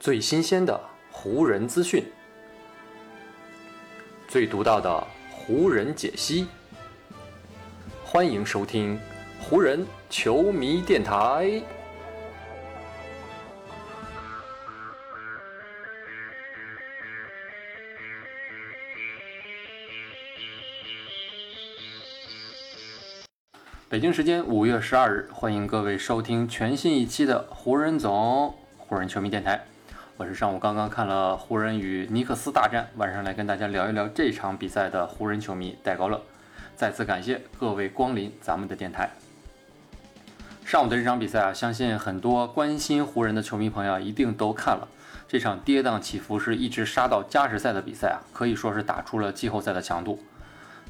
最新鲜的湖人资讯，最独到的湖人解析。欢迎收听湖人球迷电台。北京时间五月十二日，欢迎各位收听全新一期的湖人总湖人球迷电台。我是上午刚刚看了湖人与尼克斯大战，晚上来跟大家聊一聊这场比赛的湖人球迷戴高乐。再次感谢各位光临咱们的电台。上午的这场比赛啊，相信很多关心湖人的球迷朋友一定都看了。这场跌宕起伏是一直杀到加时赛的比赛啊，可以说是打出了季后赛的强度。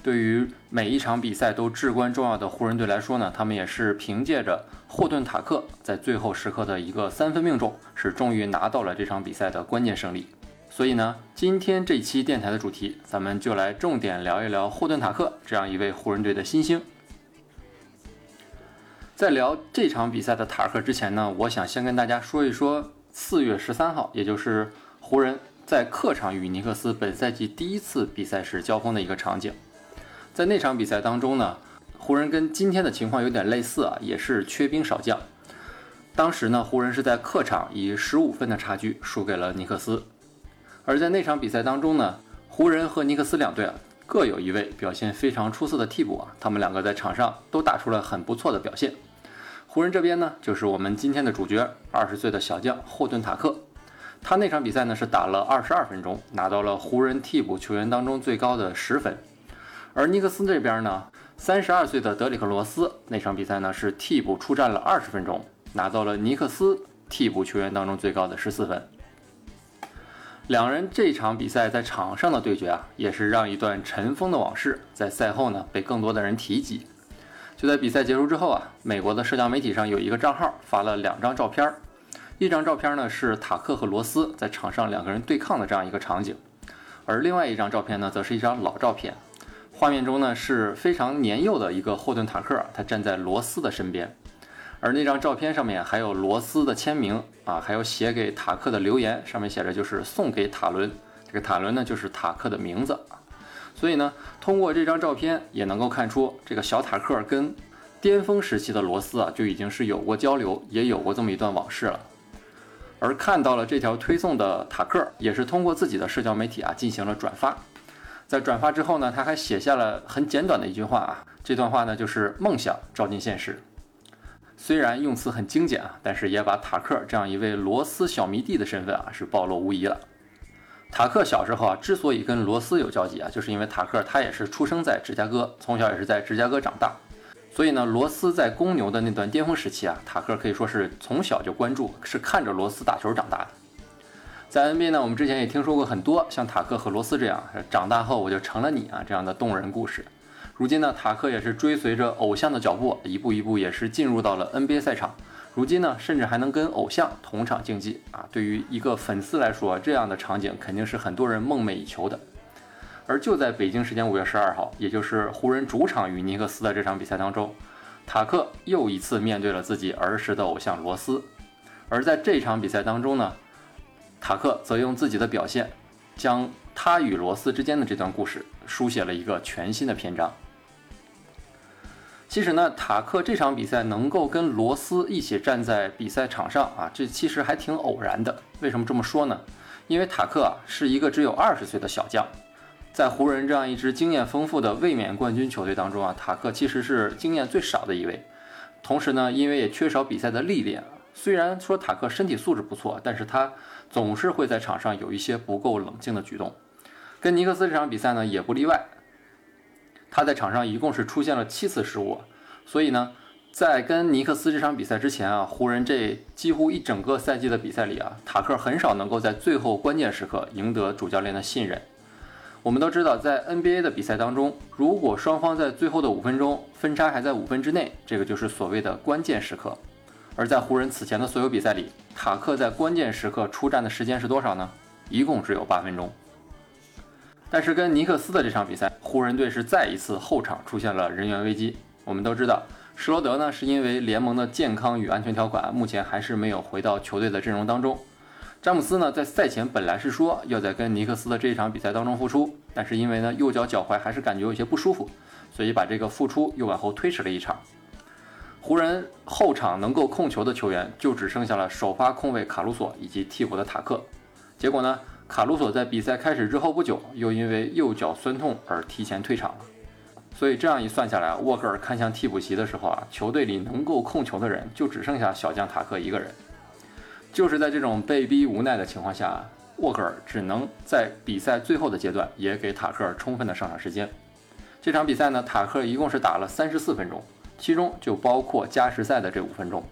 对于每一场比赛都至关重要的湖人队来说呢，他们也是凭借着霍顿塔克在最后时刻的一个三分命中，是终于拿到了这场比赛的关键胜利。所以呢，今天这期电台的主题，咱们就来重点聊一聊霍顿塔克这样一位湖人队的新星。在聊这场比赛的塔克之前呢，我想先跟大家说一说四月十三号，也就是湖人在客场与尼克斯本赛季第一次比赛时交锋的一个场景。在那场比赛当中呢，湖人跟今天的情况有点类似啊，也是缺兵少将。当时呢，湖人是在客场以十五分的差距输给了尼克斯。而在那场比赛当中呢，湖人和尼克斯两队啊各有一位表现非常出色的替补啊，他们两个在场上都打出了很不错的表现。湖人这边呢，就是我们今天的主角，二十岁的小将霍顿塔克。他那场比赛呢是打了二十二分钟，拿到了湖人替补球员当中最高的十分。而尼克斯这边呢，三十二岁的德里克罗斯那场比赛呢是替补出战了二十分钟，拿到了尼克斯替补球员当中最高的十四分。两人这场比赛在场上的对决啊，也是让一段尘封的往事在赛后呢被更多的人提及。就在比赛结束之后啊，美国的社交媒体上有一个账号发了两张照片，一张照片呢是塔克和罗斯在场上两个人对抗的这样一个场景，而另外一张照片呢则是一张老照片。画面中呢是非常年幼的一个霍顿塔克，他站在罗斯的身边，而那张照片上面还有罗斯的签名啊，还有写给塔克的留言，上面写着就是送给塔伦，这个塔伦呢就是塔克的名字，所以呢，通过这张照片也能够看出这个小塔克跟巅峰时期的罗斯啊就已经是有过交流，也有过这么一段往事了。而看到了这条推送的塔克，也是通过自己的社交媒体啊进行了转发。在转发之后呢，他还写下了很简短的一句话啊，这段话呢就是梦想照进现实。虽然用词很精简啊，但是也把塔克这样一位罗斯小迷弟的身份啊是暴露无遗了。塔克小时候啊之所以跟罗斯有交集啊，就是因为塔克他也是出生在芝加哥，从小也是在芝加哥长大，所以呢，罗斯在公牛的那段巅峰时期啊，塔克可以说是从小就关注，是看着罗斯打球长大的。在 NBA 呢，我们之前也听说过很多像塔克和罗斯这样长大后我就成了你啊这样的动人故事。如今呢，塔克也是追随着偶像的脚步，一步一步也是进入到了 NBA 赛场。如今呢，甚至还能跟偶像同场竞技啊！对于一个粉丝来说，这样的场景肯定是很多人梦寐以求的。而就在北京时间五月十二号，也就是湖人主场与尼克斯的这场比赛当中，塔克又一次面对了自己儿时的偶像罗斯。而在这场比赛当中呢，塔克则用自己的表现，将他与罗斯之间的这段故事书写了一个全新的篇章。其实呢，塔克这场比赛能够跟罗斯一起站在比赛场上啊，这其实还挺偶然的。为什么这么说呢？因为塔克啊是一个只有二十岁的小将，在湖人这样一支经验丰富的卫冕冠军球队当中啊，塔克其实是经验最少的一位。同时呢，因为也缺少比赛的历练。虽然说塔克身体素质不错，但是他总是会在场上有一些不够冷静的举动，跟尼克斯这场比赛呢也不例外。他在场上一共是出现了七次失误，所以呢，在跟尼克斯这场比赛之前啊，湖人这几乎一整个赛季的比赛里啊，塔克很少能够在最后关键时刻赢得主教练的信任。我们都知道，在 NBA 的比赛当中，如果双方在最后的五分钟分差还在五分之内，这个就是所谓的关键时刻。而在湖人此前的所有比赛里，塔克在关键时刻出战的时间是多少呢？一共只有八分钟。但是跟尼克斯的这场比赛，湖人队是再一次后场出现了人员危机。我们都知道，施罗德呢是因为联盟的健康与安全条款，目前还是没有回到球队的阵容当中。詹姆斯呢，在赛前本来是说要在跟尼克斯的这一场比赛当中复出，但是因为呢右脚脚踝还是感觉有些不舒服，所以把这个复出又往后推迟了一场。湖人后场能够控球的球员就只剩下了首发控卫卡鲁索以及替补的塔克。结果呢，卡鲁索在比赛开始之后不久又因为右脚酸痛而提前退场了。所以这样一算下来，沃格尔看向替补席的时候啊，球队里能够控球的人就只剩下小将塔克一个人。就是在这种被逼无奈的情况下，沃格尔只能在比赛最后的阶段也给塔克充分的上场时间。这场比赛呢，塔克一共是打了三十四分钟，其中就包括加时赛的这五分钟。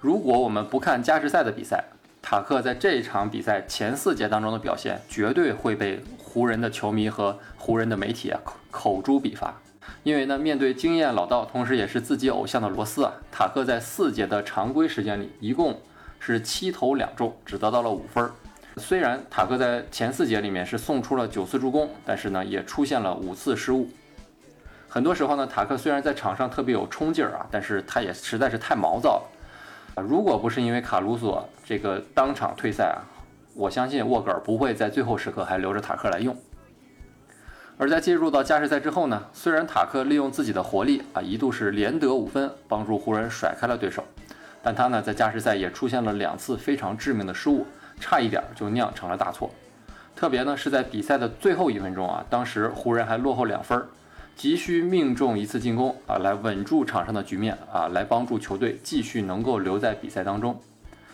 如果我们不看加时赛的比赛，塔克在这场比赛前四节当中的表现，绝对会被湖人的球迷和湖人的媒体啊口口诛笔伐。因为呢，面对经验老道，同时也是自己偶像的罗斯啊，塔克在四节的常规时间里一共。是七投两中，只得到了五分。虽然塔克在前四节里面是送出了九次助攻，但是呢，也出现了五次失误。很多时候呢，塔克虽然在场上特别有冲劲儿啊，但是他也实在是太毛躁了啊。如果不是因为卡鲁索这个当场退赛啊，我相信沃格尔不会在最后时刻还留着塔克来用。而在进入到加时赛之后呢，虽然塔克利用自己的活力啊，一度是连得五分，帮助湖人甩开了对手。但他呢，在加时赛也出现了两次非常致命的失误，差一点就酿成了大错。特别呢是在比赛的最后一分钟啊，当时湖人还落后两分儿，急需命中一次进攻啊，来稳住场上的局面啊，来帮助球队继续能够留在比赛当中。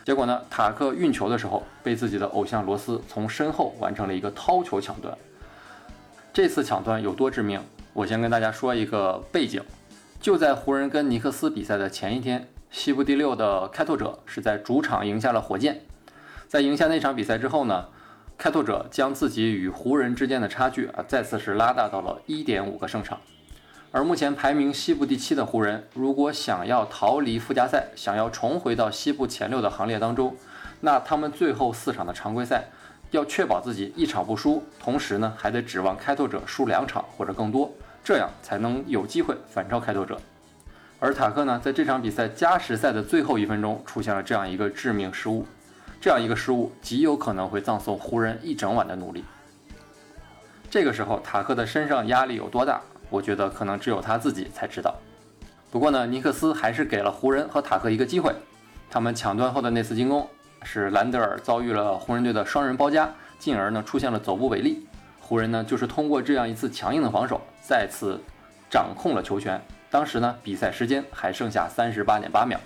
结果呢，塔克运球的时候被自己的偶像罗斯从身后完成了一个掏球抢断。这次抢断有多致命？我先跟大家说一个背景，就在湖人跟尼克斯比赛的前一天。西部第六的开拓者是在主场赢下了火箭，在赢下那场比赛之后呢，开拓者将自己与湖人之间的差距啊再次是拉大到了一点五个胜场。而目前排名西部第七的湖人，如果想要逃离附加赛，想要重回到西部前六的行列当中，那他们最后四场的常规赛要确保自己一场不输，同时呢还得指望开拓者输两场或者更多，这样才能有机会反超开拓者。而塔克呢，在这场比赛加时赛的最后一分钟出现了这样一个致命失误，这样一个失误极有可能会葬送湖人一整晚的努力。这个时候，塔克的身上压力有多大，我觉得可能只有他自己才知道。不过呢，尼克斯还是给了湖人和塔克一个机会。他们抢断后的那次进攻，是兰德尔遭遇了湖人队的双人包夹，进而呢出现了走步违例。湖人呢就是通过这样一次强硬的防守，再次掌控了球权。当时呢，比赛时间还剩下三十八点八秒。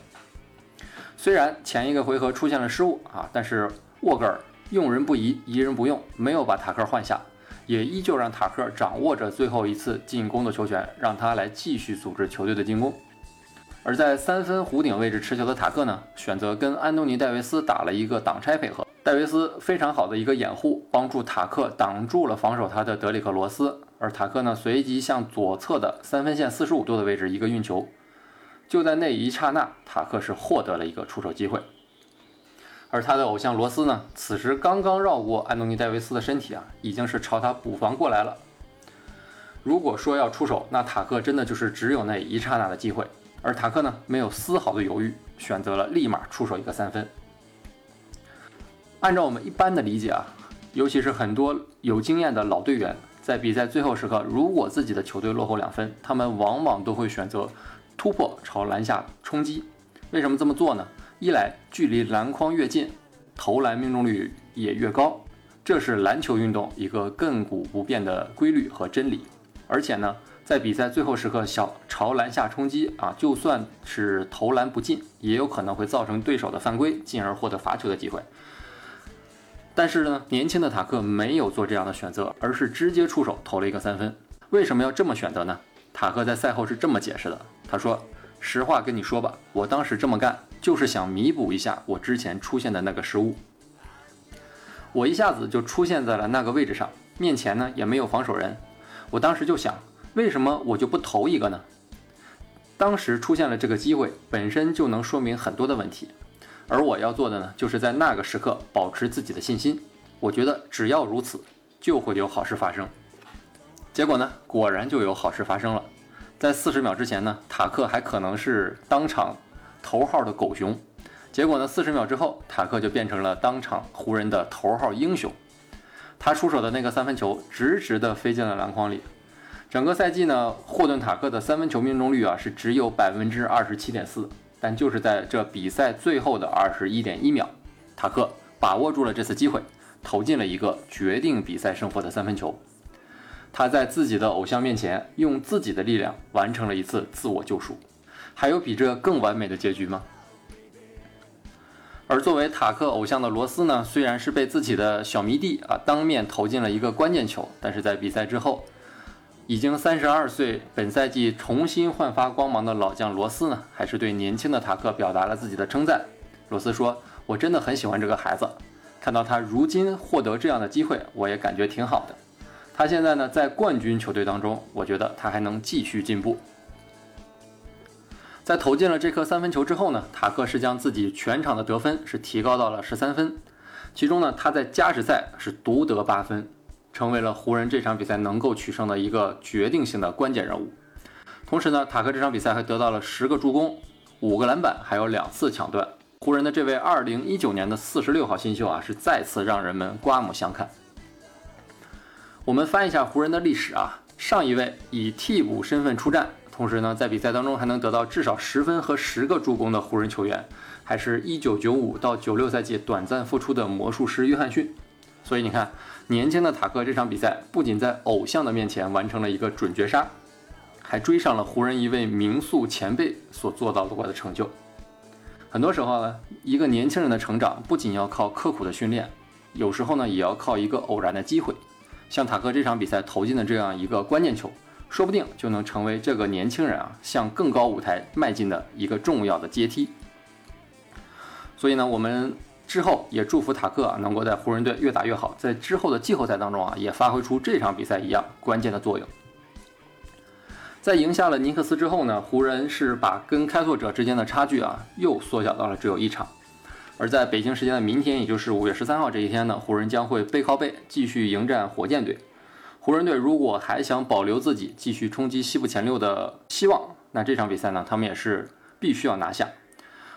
虽然前一个回合出现了失误啊，但是沃格尔用人不疑，疑人不用，没有把塔克换下，也依旧让塔克掌握着最后一次进攻的球权，让他来继续组织球队的进攻。而在三分弧顶位置持球的塔克呢，选择跟安东尼戴维斯打了一个挡拆配合，戴维斯非常好的一个掩护，帮助塔克挡住了防守他的德里克罗斯。而塔克呢，随即向左侧的三分线四十五度的位置一个运球，就在那一刹那，塔克是获得了一个出手机会。而他的偶像罗斯呢，此时刚刚绕过安东尼戴维斯的身体啊，已经是朝他补防过来了。如果说要出手，那塔克真的就是只有那一刹那的机会。而塔克呢，没有丝毫的犹豫，选择了立马出手一个三分。按照我们一般的理解啊，尤其是很多有经验的老队员。在比赛最后时刻，如果自己的球队落后两分，他们往往都会选择突破朝篮下冲击。为什么这么做呢？一来距离篮筐越近，投篮命中率也越高，这是篮球运动一个亘古不变的规律和真理。而且呢，在比赛最后时刻小朝篮下冲击啊，就算是投篮不进，也有可能会造成对手的犯规，进而获得罚球的机会。但是呢，年轻的塔克没有做这样的选择，而是直接出手投了一个三分。为什么要这么选择呢？塔克在赛后是这么解释的：“他说，实话跟你说吧，我当时这么干就是想弥补一下我之前出现的那个失误。我一下子就出现在了那个位置上，面前呢也没有防守人。我当时就想，为什么我就不投一个呢？当时出现了这个机会，本身就能说明很多的问题。”而我要做的呢，就是在那个时刻保持自己的信心。我觉得只要如此，就会有好事发生。结果呢，果然就有好事发生了。在四十秒之前呢，塔克还可能是当场头号的狗熊，结果呢，四十秒之后，塔克就变成了当场湖人的头号英雄。他出手的那个三分球直直的飞进了篮筐里。整个赛季呢，霍顿塔克的三分球命中率啊是只有百分之二十七点四，但就是在这比赛最后的二十一点一秒，塔克把握住了这次机会，投进了一个决定比赛胜负的三分球。他在自己的偶像面前，用自己的力量完成了一次自我救赎。还有比这更完美的结局吗？而作为塔克偶像的罗斯呢，虽然是被自己的小迷弟啊当面投进了一个关键球，但是在比赛之后，已经三十二岁、本赛季重新焕发光芒的老将罗斯呢，还是对年轻的塔克表达了自己的称赞。罗斯说：“我真的很喜欢这个孩子，看到他如今获得这样的机会，我也感觉挺好的。他现在呢在冠军球队当中，我觉得他还能继续进步。”在投进了这颗三分球之后呢，塔克是将自己全场的得分是提高到了十三分，其中呢他在加时赛是独得八分，成为了湖人这场比赛能够取胜的一个决定性的关键人物。同时呢，塔克这场比赛还得到了十个助攻、五个篮板，还有两次抢断。湖人的这位二零一九年的四十六号新秀啊，是再次让人们刮目相看。我们翻一下湖人的历史啊，上一位以替补身份出战。同时呢，在比赛当中还能得到至少十分和十个助攻的湖人球员，还是一九九五到九六赛季短暂复出的魔术师约翰逊。所以你看，年轻的塔克这场比赛不仅在偶像的面前完成了一个准绝杀，还追上了湖人一位名宿前辈所做到过的成就。很多时候呢，一个年轻人的成长不仅要靠刻苦的训练，有时候呢，也要靠一个偶然的机会。像塔克这场比赛投进的这样一个关键球。说不定就能成为这个年轻人啊向更高舞台迈进的一个重要的阶梯。所以呢，我们之后也祝福塔克啊能够在湖人队越打越好，在之后的季后赛当中啊也发挥出这场比赛一样关键的作用。在赢下了尼克斯之后呢，湖人是把跟开拓者之间的差距啊又缩小到了只有一场。而在北京时间的明天，也就是五月十三号这一天呢，湖人将会背靠背继续迎战火箭队。湖人队如果还想保留自己继续冲击西部前六的希望，那这场比赛呢，他们也是必须要拿下。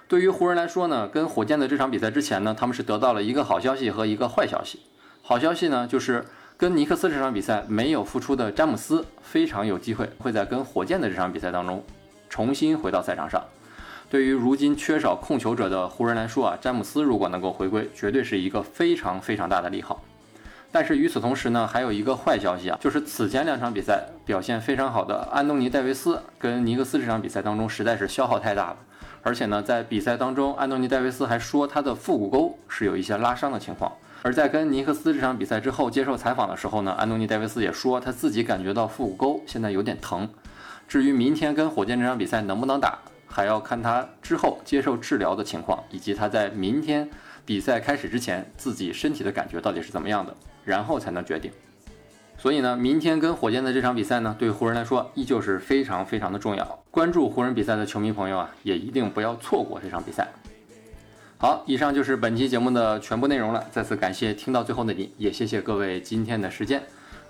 对于湖人来说呢，跟火箭的这场比赛之前呢，他们是得到了一个好消息和一个坏消息。好消息呢，就是跟尼克斯这场比赛没有复出的詹姆斯非常有机会会在跟火箭的这场比赛当中重新回到赛场上。对于如今缺少控球者的湖人来说啊，詹姆斯如果能够回归，绝对是一个非常非常大的利好。但是与此同时呢，还有一个坏消息啊，就是此前两场比赛表现非常好的安东尼戴维斯跟尼克斯这场比赛当中实在是消耗太大了，而且呢，在比赛当中，安东尼戴维斯还说他的腹股沟是有一些拉伤的情况。而在跟尼克斯这场比赛之后接受采访的时候呢，安东尼戴维斯也说他自己感觉到腹股沟现在有点疼。至于明天跟火箭这场比赛能不能打，还要看他之后接受治疗的情况，以及他在明天比赛开始之前自己身体的感觉到底是怎么样的。然后才能决定。所以呢，明天跟火箭的这场比赛呢，对湖人来说依旧是非常非常的重要。关注湖人比赛的球迷朋友啊，也一定不要错过这场比赛。好，以上就是本期节目的全部内容了。再次感谢听到最后的你，也谢谢各位今天的时间。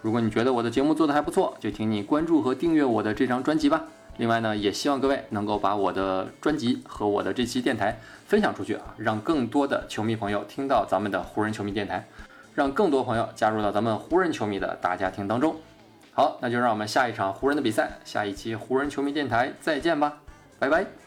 如果你觉得我的节目做得还不错，就请你关注和订阅我的这张专辑吧。另外呢，也希望各位能够把我的专辑和我的这期电台分享出去啊，让更多的球迷朋友听到咱们的湖人球迷电台。让更多朋友加入到咱们湖人球迷的大家庭当中。好，那就让我们下一场湖人的比赛，下一期湖人球迷电台再见吧，拜拜。